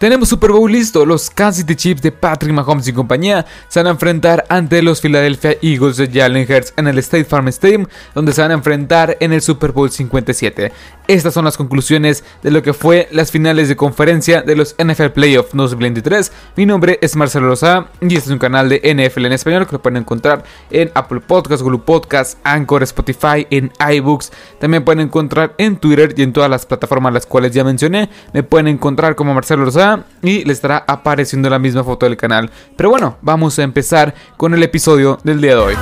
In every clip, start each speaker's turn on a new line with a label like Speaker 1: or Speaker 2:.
Speaker 1: Tenemos Super Bowl listo, los Kansas City Chiefs de Patrick Mahomes y compañía se van a enfrentar ante los Philadelphia Eagles de Jalen Hurts en el State Farm Stadium, donde se van a enfrentar en el Super Bowl 57. Estas son las conclusiones de lo que fue las finales de conferencia de los NFL Playoffs 2023. Mi nombre es Marcelo Rosa y este es un canal de NFL en español que lo pueden encontrar en Apple Podcasts, Google Podcasts, Anchor, Spotify, en iBooks. También pueden encontrar en Twitter y en todas las plataformas las cuales ya mencioné. Me pueden encontrar como Marcelo Rosa y le estará apareciendo la misma foto del canal. Pero bueno, vamos a empezar con el episodio del día de hoy.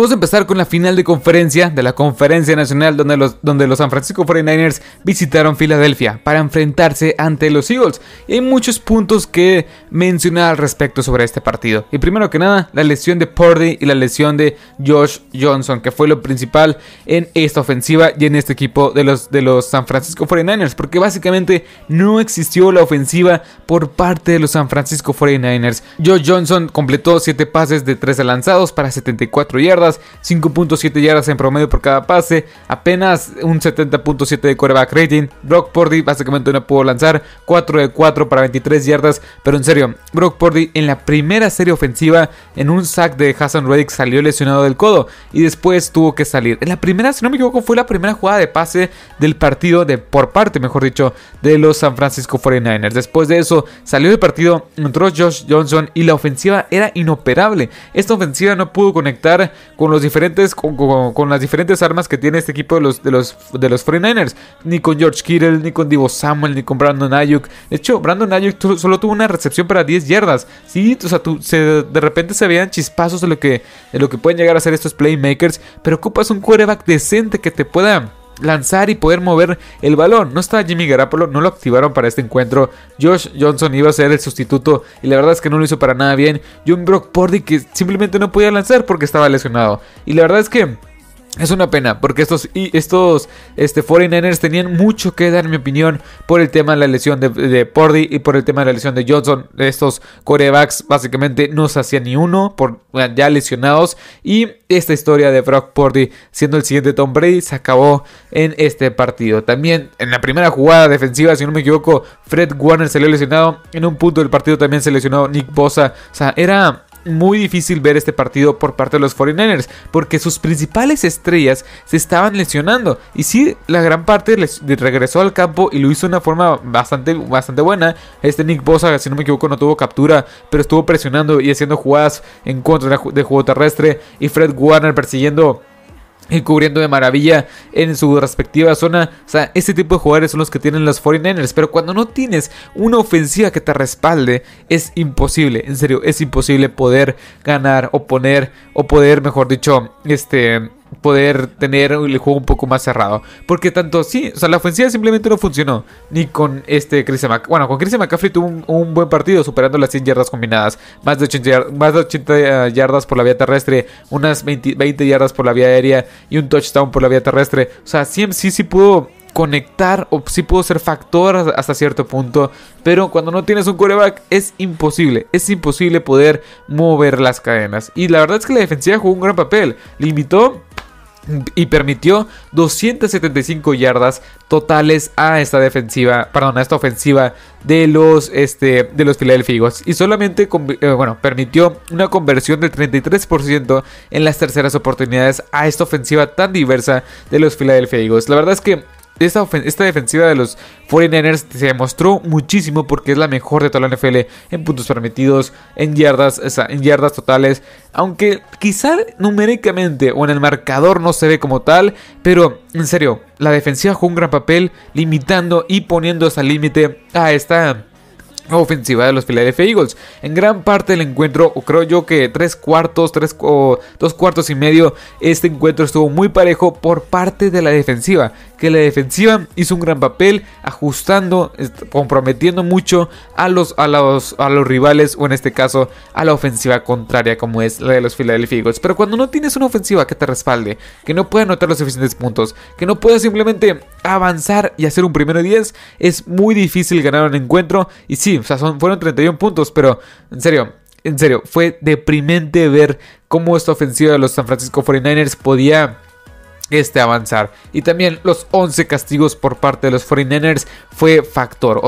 Speaker 1: Vamos a empezar con la final de conferencia de la Conferencia Nacional donde los, donde los San Francisco 49ers visitaron Filadelfia para enfrentarse ante los Eagles. Y hay muchos puntos que mencionar al respecto sobre este partido. Y primero que nada, la lesión de Purdy y la lesión de Josh Johnson, que fue lo principal en esta ofensiva y en este equipo de los, de los San Francisco 49ers. Porque básicamente no existió la ofensiva por parte de los San Francisco 49ers. Josh Johnson completó 7 pases de 13 lanzados para 74 yardas 5.7 yardas en promedio por cada pase, apenas un 70.7 de quarterback rating. Brock Purdy básicamente no pudo lanzar, 4 de 4 para 23 yardas, pero en serio, Brock Purdy en la primera serie ofensiva en un sack de Hassan Reddick salió lesionado del codo y después tuvo que salir. En la primera, si no me equivoco, fue la primera jugada de pase del partido de por parte, mejor dicho, de los San Francisco 49ers. Después de eso salió del partido, entró Josh Johnson y la ofensiva era inoperable. Esta ofensiva no pudo conectar con los diferentes con, las diferentes armas que tiene este equipo de los de los de los 49ers, ni con George Kittle, ni con Divo Samuel, ni con Brandon Ayuk. De hecho, Brandon Ayuk solo tuvo una recepción para 10 yardas. Sí, o sea, de repente se veían chispazos de lo que de lo que pueden llegar a ser estos playmakers, pero ocupas un quarterback decente que te pueda lanzar y poder mover el balón. No estaba Jimmy Garapolo, no lo activaron para este encuentro. Josh Johnson iba a ser el sustituto y la verdad es que no lo hizo para nada bien. Un Brock Purdy que simplemente no podía lanzar porque estaba lesionado. Y la verdad es que es una pena, porque estos, estos este, 49ers tenían mucho que dar, en mi opinión, por el tema de la lesión de, de Pordy y por el tema de la lesión de Johnson. Estos corebacks básicamente no se hacían ni uno, por ya lesionados. Y esta historia de Brock Pordy siendo el siguiente Tom Brady se acabó en este partido. También en la primera jugada defensiva, si no me equivoco, Fred Warner salió lesionado. En un punto del partido también se lesionó Nick Bosa. O sea, era muy difícil ver este partido por parte de los 49ers, porque sus principales estrellas se estaban lesionando. Y sí, la gran parte les regresó al campo y lo hizo de una forma bastante, bastante buena. Este Nick Bosa, si no me equivoco, no tuvo captura, pero estuvo presionando y haciendo jugadas en contra de juego terrestre. Y Fred Warner persiguiendo cubriendo de maravilla en su respectiva zona. O sea, ese tipo de jugadores son los que tienen los 49ers. Pero cuando no tienes una ofensiva que te respalde, es imposible. En serio, es imposible poder ganar o poner, o poder, mejor dicho, este poder tener el juego un poco más cerrado. Porque tanto sí, o sea, la ofensiva simplemente no funcionó. Ni con este Chris McCaffrey. Bueno, con Chris McCaffrey tuvo un, buen partido, superando las 100 yardas combinadas. Más de 80, más de 80 yardas por la vía terrestre, unas 20, 20, yardas por la vía aérea y un touchdown por la vía terrestre. O sea, sí, sí pudo conectar o sí pudo ser factor hasta cierto punto, pero cuando no tienes un coreback es imposible, es imposible poder mover las cadenas. Y la verdad es que la defensiva jugó un gran papel, limitó y permitió 275 yardas totales a esta defensiva, perdón, a esta ofensiva de los este de los Philadelphia y solamente eh, bueno, permitió una conversión del 33% en las terceras oportunidades a esta ofensiva tan diversa de los Philadelphia. La verdad es que esta, esta, defensiva de los 49ers se demostró muchísimo porque es la mejor de toda la NFL en puntos permitidos, en yardas, en yardas totales. Aunque quizá numéricamente o en el marcador no se ve como tal, pero en serio, la defensiva jugó un gran papel limitando y poniendo hasta límite a esta ofensiva de los Philadelphia Eagles. En gran parte del encuentro, creo yo que tres cuartos, tres o dos cuartos y medio, este encuentro estuvo muy parejo por parte de la defensiva. Que la defensiva hizo un gran papel, ajustando, comprometiendo mucho a los, a los, a los rivales, o en este caso a la ofensiva contraria, como es la de los Philadelphia Eagles. Pero cuando no tienes una ofensiva que te respalde, que no pueda anotar los suficientes puntos, que no pueda simplemente avanzar y hacer un primero 10, es muy difícil ganar un encuentro. Y sí, o sea, fueron 31 puntos, pero en serio, en serio, fue deprimente ver cómo esta ofensiva de los San Francisco 49ers podía este avanzar. Y también los 11 castigos por parte de los 49ers fue factor.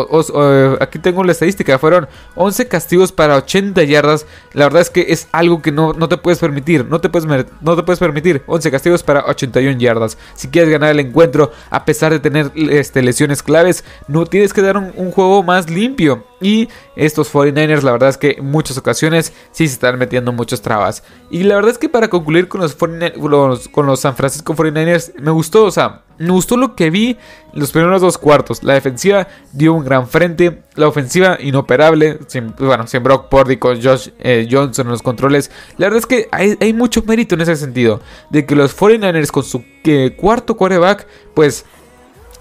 Speaker 1: aquí tengo la estadística, fueron 11 castigos para 80 yardas. La verdad es que es algo que no, no te puedes permitir. No te puedes, no te puedes permitir 11 castigos para 81 yardas. Si quieres ganar el encuentro, a pesar de tener este, lesiones claves, no tienes que dar un juego más limpio. Y estos 49ers, la verdad es que en muchas ocasiones sí se están metiendo muchas trabas. Y la verdad es que para concluir con los, con los San Francisco 49ers, me gustó, o sea, me gustó lo que vi en los primeros dos cuartos. La defensiva dio un gran frente. La ofensiva inoperable. Sin, bueno, sin Brock Purdy con Josh eh, Johnson en los controles. La verdad es que hay, mucho mérito en ese sentido. De que los 49ers con su eh, cuarto quarterback, pues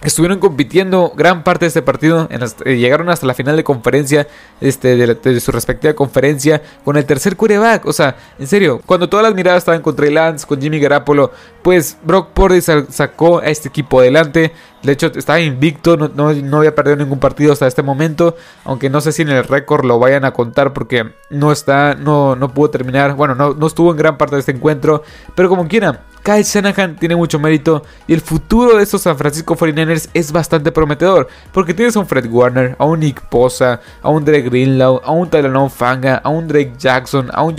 Speaker 1: estuvieron compitiendo gran parte de este partido, eh, llegaron hasta la final de conferencia, este, de, su respectiva conferencia, con el tercer quarterback, o sea, en serio, cuando todas las miradas estaban contra Trey Lance, con Jimmy Garapolo, pues Brock Purdy sacó a este equipo adelante, de hecho estaba invicto, no, había perdido ningún partido hasta este momento, aunque no sé si en el récord lo vayan a contar porque no está, no, no pudo terminar, bueno, no, no estuvo en gran parte de este encuentro, pero como quiera, Kyle Shanahan tiene mucho mérito y el futuro de estos San Francisco 49ers es bastante prometedor, porque tienes a un Fred Warner, a un Nick Posa, a un Drake Greenlaw, a un Tyler Fanga, a un Drake Jackson, a un,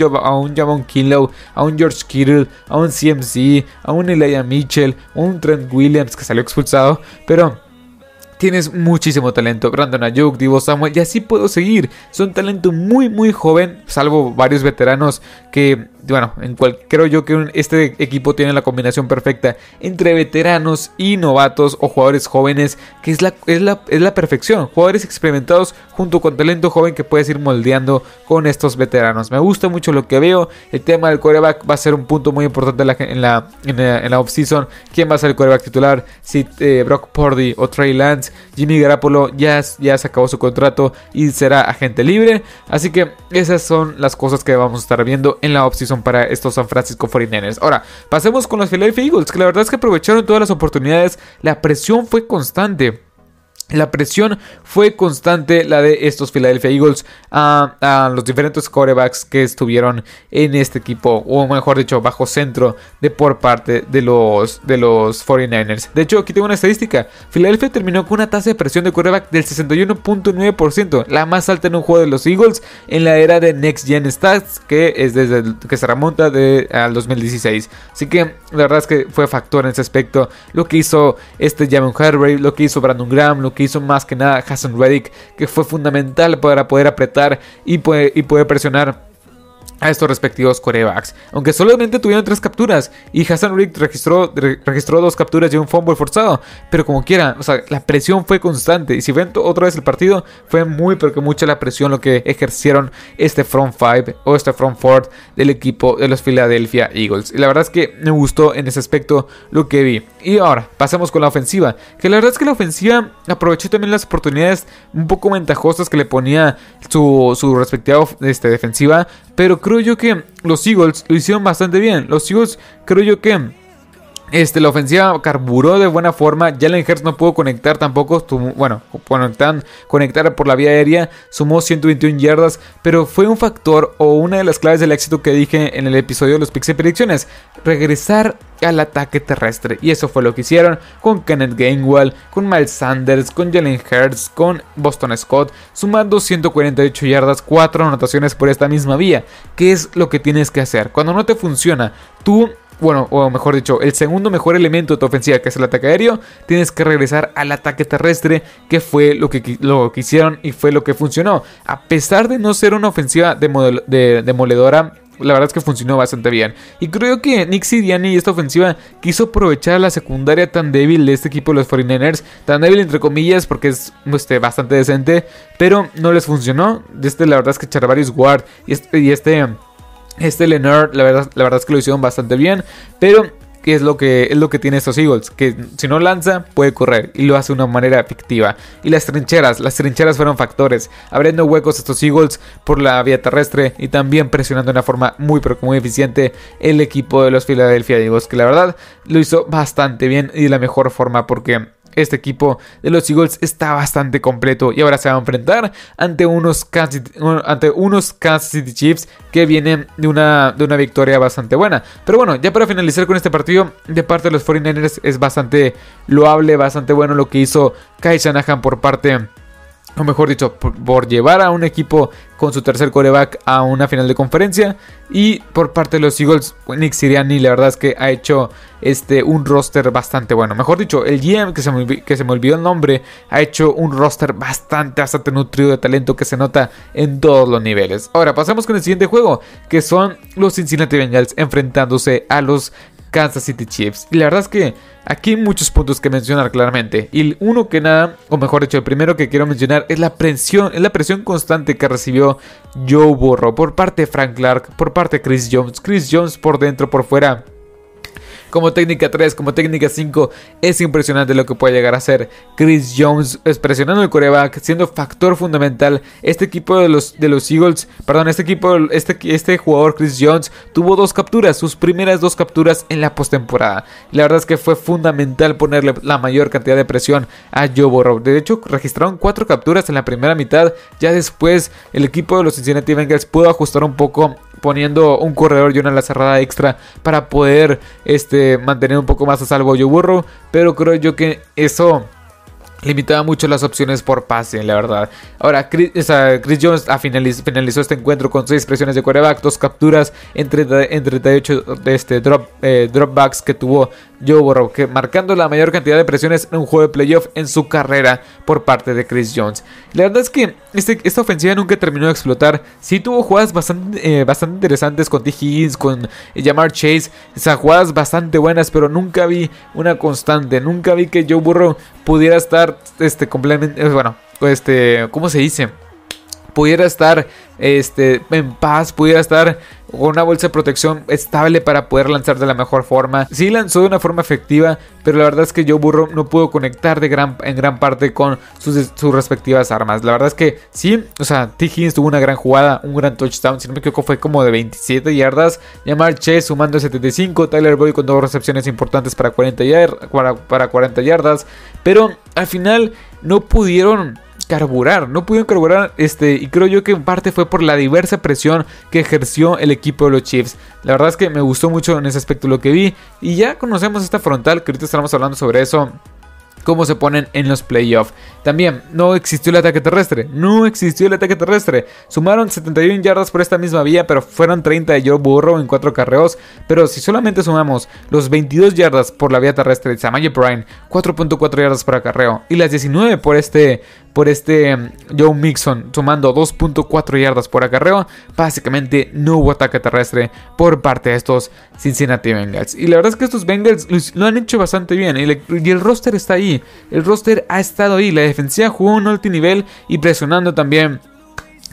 Speaker 1: Javon Kinlaw, a un George Kittle, a un CMC, a un Elijah Mitchell, a un Trent Williams que salió expulsado, pero tienes muchísimo talento. Brandon Ayuk, Divo Samuel, y así puedo seguir. Son talento muy, muy joven, salvo varios veteranos que bueno, en cual, creo yo que este equipo tiene la combinación perfecta entre veteranos y novatos o jugadores jóvenes, que es la, es la, es la perfección. Jugadores experimentados junto con talento joven que puedes ir moldeando con estos veteranos. Me gusta mucho lo que veo. El tema del coreback va a ser un punto muy importante en la, en la, en la, offseason. ¿Quién va a ser el coreback titular? Si eh, Brock Purdy o Trey Lance. Jimmy Garapolo ya, ya se acabó su contrato y será agente libre. Así que esas son las cosas que vamos a estar viendo en la offseason para estos San Francisco 49ers. Ahora, pasemos con los Philadelphia Eagles, que la verdad es que aprovecharon todas las oportunidades. La presión fue constante. La presión fue constante, la de estos Philadelphia Eagles, a, los diferentes corebacks que estuvieron en este equipo, o mejor dicho, bajo centro de por parte de los, de los 49ers. De hecho, aquí tengo una estadística. Philadelphia terminó con una tasa de presión de coreback del 61.9%, la más alta en un juego de los Eagles en la era de Next Gen Stats, que es desde que se remonta de, al 2016. Así que la verdad es que fue factor en ese aspecto. Lo que hizo este Jamon Harvey, lo que hizo Brandon Graham, lo que hizo más que nada Hassan Reddick, que fue fundamental para poder apretar y, y poder presionar a estos respectivos corebacks. Aunque solamente tuvieron tres capturas y Hassan Rick registró, registró dos capturas y un fumble forzado. Pero como quiera, o sea, la presión fue constante. Y si ven otra vez el partido, fue muy, pero que mucha la presión lo que ejercieron este front five o este front four del equipo de los Philadelphia Eagles. Y la verdad es que me gustó en ese aspecto lo que vi. Y ahora, pasamos con la ofensiva. Que la verdad es que la ofensiva aprovechó también las oportunidades un poco ventajosas que le ponía su, su respectiva este, defensiva. Pero creo yo que los Eagles lo hicieron bastante bien. Los Eagles creo yo que este, la ofensiva carburó de buena forma. Jalen Hurts no pudo conectar tampoco. bueno, conectar, conectar por la vía aérea. Sumó 121 yardas. Pero fue un factor o una de las claves del éxito que dije en el episodio de los Pixel Predicciones. Regresar al ataque terrestre. Y eso fue lo que hicieron con Kenneth Gainwell, con Miles Sanders, con Jalen Hurts, con Boston Scott. Sumando 148 yardas, 4 anotaciones por esta misma vía. ¿Qué es lo que tienes que hacer? Cuando no te funciona, tú bueno, o mejor dicho, el segundo mejor elemento de tu ofensiva, que es el ataque aéreo, tienes que regresar al ataque terrestre, que fue lo que, lo que hicieron y fue lo que funcionó. A pesar de no ser una ofensiva demoledora, la verdad es que funcionó bastante bien. Y creo que Nick Sidiani y esta ofensiva quiso aprovechar la secundaria tan débil de este equipo de los 49ers. Tan débil entre comillas porque es este, bastante decente. Pero no les funcionó. Este, la verdad es que Charvarius Ward y este, y este este Leonard, la verdad, la verdad es que lo hicieron bastante bien, pero ¿qué es lo que es lo que tiene estos Eagles? Que si no lanza, puede correr y lo hace de una manera efectiva. Y las trincheras, las trincheras fueron factores, abriendo huecos estos Eagles por la vía terrestre y también presionando de una forma muy pero muy eficiente el equipo de los Philadelphia Eagles, que la verdad lo hizo bastante bien y de la mejor forma porque este equipo de los Eagles está bastante completo y ahora se va a enfrentar ante unos Kansas, ante unos City Chiefs que vienen de una, de una victoria bastante buena. Pero bueno, ya para finalizar con este partido, de parte de los 49ers es bastante loable, bastante bueno lo que hizo Kai Shanahan por parte o mejor dicho, por, llevar a un equipo con su tercer coreback a una final de conferencia. Y por parte de los Eagles, Nick Siriani, la verdad es que ha hecho este, un roster bastante bueno. Mejor dicho, el GM, que se, me, que se me olvidó el nombre, ha hecho un roster bastante, bastante nutrido de talento que se nota en todos los niveles. Ahora, pasamos con el siguiente juego, que son los Cincinnati Bengals enfrentándose a los Kansas City Chiefs. Y la verdad es que aquí hay muchos puntos que mencionar claramente. Y uno que nada, o mejor dicho, el primero que quiero mencionar es la presión, es la presión constante que recibió Joe Burrow por parte de Frank Clark, por parte de Chris Jones. Chris Jones por dentro, por fuera como técnica 3, como técnica 5. Es impresionante lo que puede llegar a ser Chris Jones presionando el coreback, siendo factor fundamental. Este equipo de los, de los Eagles, perdón, este equipo, este, este jugador Chris Jones tuvo dos capturas, sus primeras dos capturas en la postemporada. La verdad es que fue fundamental ponerle la mayor cantidad de presión a Joe Burrow. De hecho, registraron cuatro capturas en la primera mitad. Ya después, el equipo de los Cincinnati Bengals pudo ajustar un poco poniendo un corredor y una la cerrada extra para poder este, mantener un poco más a salvo yo burro. Pero creo yo que eso limitaba mucho las opciones por pase, la verdad. Ahora, Chris, Jones finalizó, este encuentro con 6 presiones de coreback, 2 capturas entre 38 de este drop, eh, dropbacks que tuvo Joe Burrow, que marcando la mayor cantidad de presiones en un juego de playoff en su carrera por parte de Chris Jones. La verdad es que este, esta ofensiva nunca terminó de explotar. Sí tuvo jugadas bastante, eh, bastante interesantes con T. Higgins, con Jamar Chase, esas jugadas bastante buenas, pero nunca vi una constante, nunca vi que Joe Burrow pudiera estar este completamente, eh, bueno, este, ¿cómo se dice? Pudiera estar este, en paz, pudiera estar con una bolsa de protección estable para poder lanzar de la mejor forma. Sí lanzó de una forma efectiva, pero la verdad es que Joe Burrow no pudo conectar de gran, en gran parte con sus, sus respectivas armas. La verdad es que sí, o sea, T. Higgins tuvo una gran jugada, un gran touchdown, si no me equivoco fue como de 27 yardas. Yamar Chase sumando 75, Tyler Boyd con dos recepciones importantes para 40, para 40 yardas, pero al final no pudieron carburar, no pudieron carburar este y creo yo que en parte fue por la diversa presión que ejerció el equipo de los Chiefs. La verdad es que me gustó mucho en ese aspecto lo que vi y ya conocemos esta frontal que ahorita estaremos hablando sobre eso cómo se ponen en los playoffs. También no existió el ataque terrestre, no existió el ataque terrestre. Sumaron 71 yardas por esta misma vía, pero fueron 30 de Joe Burrow en 4 carreos. Pero si solamente sumamos los 22 yardas por la vía terrestre de Samaje Bryan, 4.4 yardas por acarreo, y las 19 por este por este mm, Joe Mixon sumando 2.4 yardas por acarreo, básicamente no hubo ataque terrestre por parte de estos Cincinnati Bengals. Y la verdad es que estos Bengals lo han hecho bastante bien. Y, el roster está ahí, el roster ha estado ahí, la defensiva jugó un alto nivel y presionando también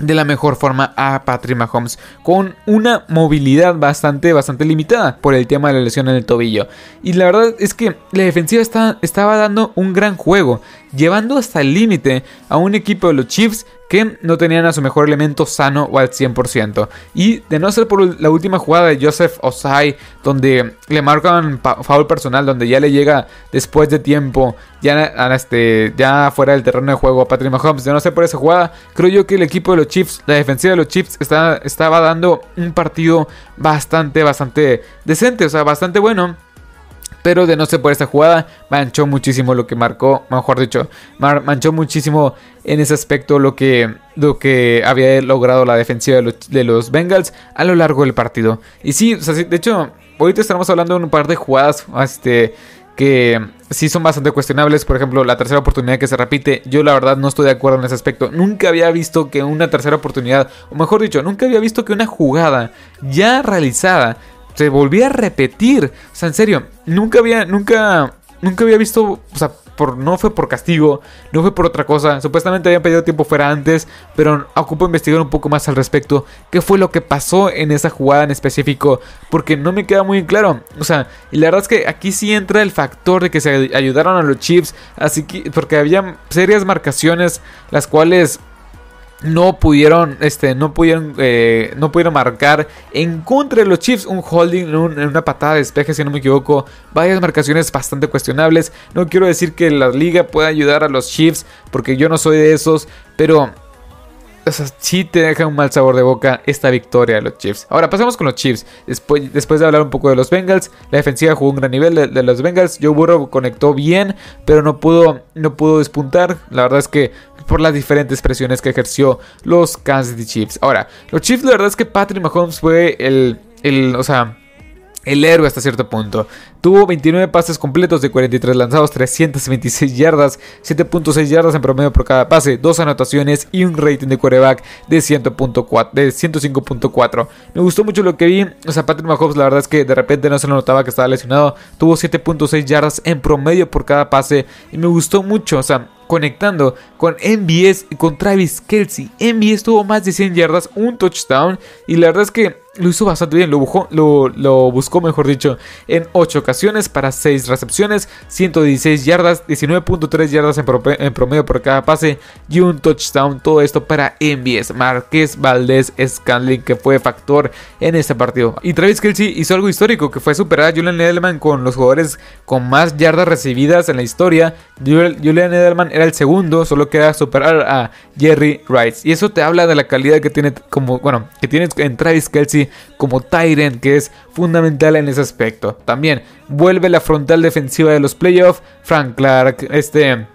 Speaker 1: de la mejor forma a Patrick Mahomes con una movilidad bastante bastante limitada por el tema de la lesión en el tobillo. Y la verdad es que la defensiva estaba dando un gran juego llevando hasta el límite a un equipo de los Chiefs que no tenían a su mejor elemento sano o al 100%. Y de no ser por la última jugada de Joseph Osai, donde le marcan foul personal, donde ya le llega después de tiempo, ya, este, ya fuera del terreno de juego a Patrick Mahomes, de no ser por esa jugada, creo yo que el equipo de los Chiefs, la defensiva de los Chiefs, estaba dando un partido bastante, bastante decente, o sea, bastante bueno pero de no ser por esta jugada, manchó muchísimo lo que marcó, mejor dicho, manchó muchísimo en ese aspecto lo que, lo que había logrado la defensiva de los, Bengals a lo largo del partido. Y sí, de hecho, ahorita estamos hablando de un par de jugadas este, que sí son bastante cuestionables. Por ejemplo, la tercera oportunidad que se repite, yo la verdad no estoy de acuerdo en ese aspecto. Nunca había visto que una tercera oportunidad, o mejor dicho, nunca había visto que una jugada ya realizada se volvía a repetir. O sea, en serio, nunca había, nunca, nunca había visto, o sea, por, no fue por castigo, no fue por otra cosa. Supuestamente habían pedido tiempo fuera antes, pero ocupo investigar un poco más al respecto. ¿Qué fue lo que pasó en esa jugada en específico? Porque no me queda muy claro. O sea, y la verdad es que aquí sí entra el factor de que se ayudaron a los Chiefs, así que porque había serias marcaciones las cuales no pudieron, este, no pudieron, eh, no pudieron marcar en contra de los Chiefs un holding en, una patada de despeje, si no me equivoco, varias marcaciones bastante cuestionables. No quiero decir que la liga pueda ayudar a los Chiefs, porque yo no soy de esos, pero o sí te deja un mal sabor de boca esta victoria de los Chiefs. Ahora pasamos con los Chiefs. Después, después de hablar un poco de los Bengals, la defensiva jugó un gran nivel de, los Bengals. Joe Burrow conectó bien, pero no pudo, no pudo despuntar. La verdad es que por las diferentes presiones que ejerció los Kansas City Chiefs. Ahora, los Chiefs, la verdad es que Patrick Mahomes fue el, el o sea, el héroe hasta cierto punto. Tuvo 29 pases completos de 43 lanzados, 326 yardas, 7.6 yardas en promedio por cada pase, 2 anotaciones y un rating de quarterback de, 105.4. Me gustó mucho lo que vi. O sea, Patrick Mahomes, la verdad es que de repente no se lo notaba que estaba lesionado. Tuvo 7.6 yardas en promedio por cada pase y me gustó mucho. O sea, conectando con MBS y con Travis Kelsey. MBS tuvo más de 100 yardas, un touchdown y la verdad es que lo hizo bastante bien, lo, buscó, lo, buscó mejor dicho en 8 ocasiones para 6 recepciones, 116 yardas, 19.3 yardas en, promedio por cada pase y un touchdown, todo esto para MBS, Marqués Valdés Scanlin que fue factor en este partido. Y Travis Kelsey hizo algo histórico que fue superar a Julian Edelman con los jugadores con más yardas recibidas en la historia. Julian Edelman era el segundo, solo queda superar a Jerry Rice y eso te habla de la calidad que tiene como bueno, que tiene en Travis Kelsey como Tyrant, que es fundamental en ese aspecto. También vuelve la frontal defensiva de los playoffs. Frank Clark, este.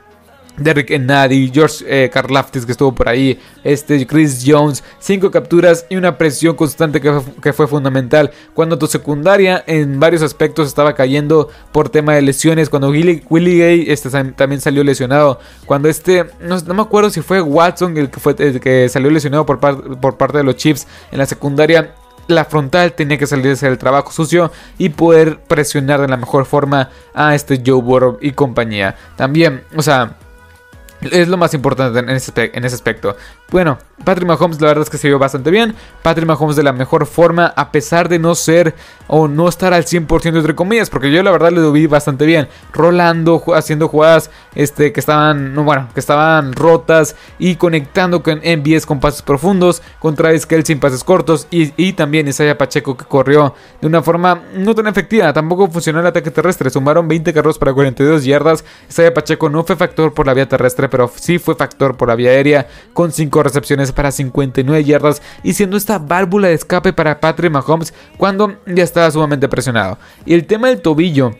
Speaker 1: Derrick Enadi, George eh, Karlaftis que estuvo por ahí, este Chris Jones, cinco capturas y una presión constante que fue, fundamental. Cuando tu secundaria en varios aspectos estaba cayendo por tema de lesiones, cuando Willie, Gay este, también salió lesionado, cuando este, no, me acuerdo si fue Watson el que, fue, el que salió lesionado por, por parte de los Chiefs en la secundaria, la frontal tenía que salir de hacer el trabajo sucio y poder presionar de la mejor forma a este Joe Burrow y compañía. También, o sea, es lo más importante en ese, en ese aspecto. Bueno, Patrick Mahomes la verdad es que se vio bastante bien. Patrick Mahomes de la mejor forma, a pesar de no ser o no estar al 100% entre comillas, porque yo la verdad le vi bastante bien. Rolando, haciendo jugadas este, que estaban, bueno, que estaban rotas y conectando con MBS con pases profundos, con Travis Kelsey en pases cortos y, y también Isaiah Pacheco que corrió de una forma no tan efectiva. Tampoco funcionó el ataque terrestre. Sumaron 20 carros para 42 yardas. Isaiah Pacheco no fue factor por la vía terrestre, pero sí fue factor por la vía aérea con 5 recepciones para 59 yardas y siendo esta válvula de escape para Patrick Mahomes cuando ya estaba sumamente presionado. Y el tema del tobillo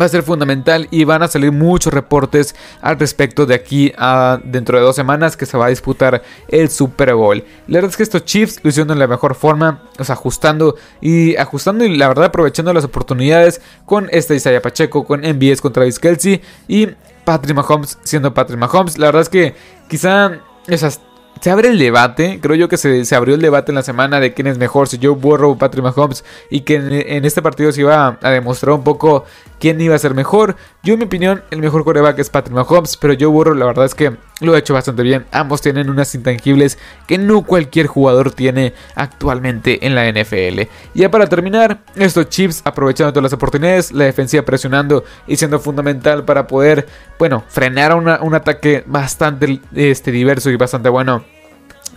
Speaker 1: va a ser fundamental y van a salir muchos reportes al respecto de aquí a dentro de dos semanas que se va a disputar el Super Bowl. La verdad es que estos Chiefs lo hicieron de la mejor forma, o sea, ajustando y ajustando y la verdad aprovechando las oportunidades con este Isaiah Pacheco, con MBS contra Travis Kelsey y Patrick Mahomes siendo Patrick Mahomes. La verdad es que quizá esas se abre el debate, creo yo que se, abrió el debate en la semana de quién es mejor, si Joe Burrow o Patrick Mahomes, y que en, este partido se iba a, demostrar un poco quién iba a ser mejor. Yo en mi opinión, el mejor coreback es Patrick Mahomes, pero Joe Burrow la verdad es que lo ha hecho bastante bien. Ambos tienen unas intangibles que no cualquier jugador tiene actualmente en la NFL. Y ya para terminar, estos Chiefs aprovechando todas las oportunidades, la defensiva presionando y siendo fundamental para poder, bueno, frenar un ataque bastante este, diverso y bastante bueno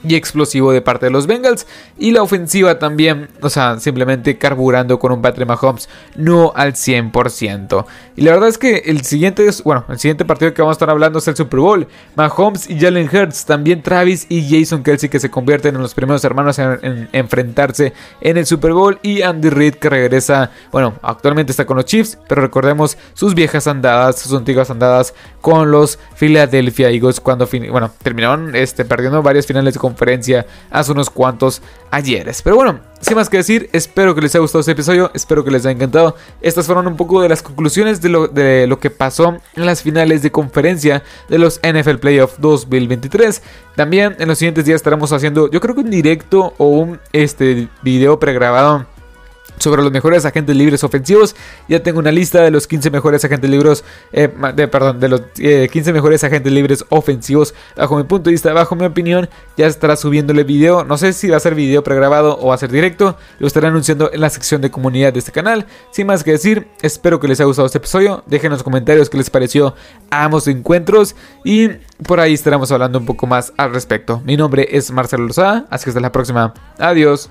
Speaker 1: y explosivo de parte de los Bengals. Y la ofensiva también, o sea, simplemente carburando con un Patrick Mahomes no al 100%. Y la verdad es que el siguiente, bueno, el siguiente partido que vamos a estar hablando es el Super Bowl. Mahomes y Jalen Hurts, también Travis y Jason Kelsey que se convierten en los primeros hermanos en, enfrentarse en el Super Bowl. Y Andy Reid que regresa, bueno, actualmente está con los Chiefs, pero recordemos sus viejas andadas, sus antiguas andadas con los Philadelphia Eagles cuando, bueno, terminaron este, perdiendo varias finales de conferencia hace unos cuantos ayeres. Pero bueno, sin más que decir, espero que les haya gustado este episodio, espero que les haya encantado. Estas fueron un poco de las conclusiones de lo, de lo que pasó en las finales de conferencia de los NFL Playoff 2023. También en los siguientes días estaremos haciendo, yo creo que un directo o un este, video pregrabado sobre los mejores agentes libres ofensivos. Ya tengo una lista de los 15 mejores agentes libres, eh, de, perdón, de los 15 eh, mejores agentes libres ofensivos. Bajo mi punto de vista, bajo mi opinión, ya estará subiéndole video. No sé si va a ser video pregrabado o va a ser directo. Lo estaré anunciando en la sección de comunidad de este canal. Sin más que decir, espero que les haya gustado este episodio. Dejen en los comentarios qué les pareció a ambos encuentros. Y por ahí estaremos hablando un poco más al respecto. Mi nombre es Marcelo Lozada, así que hasta la próxima. Adiós.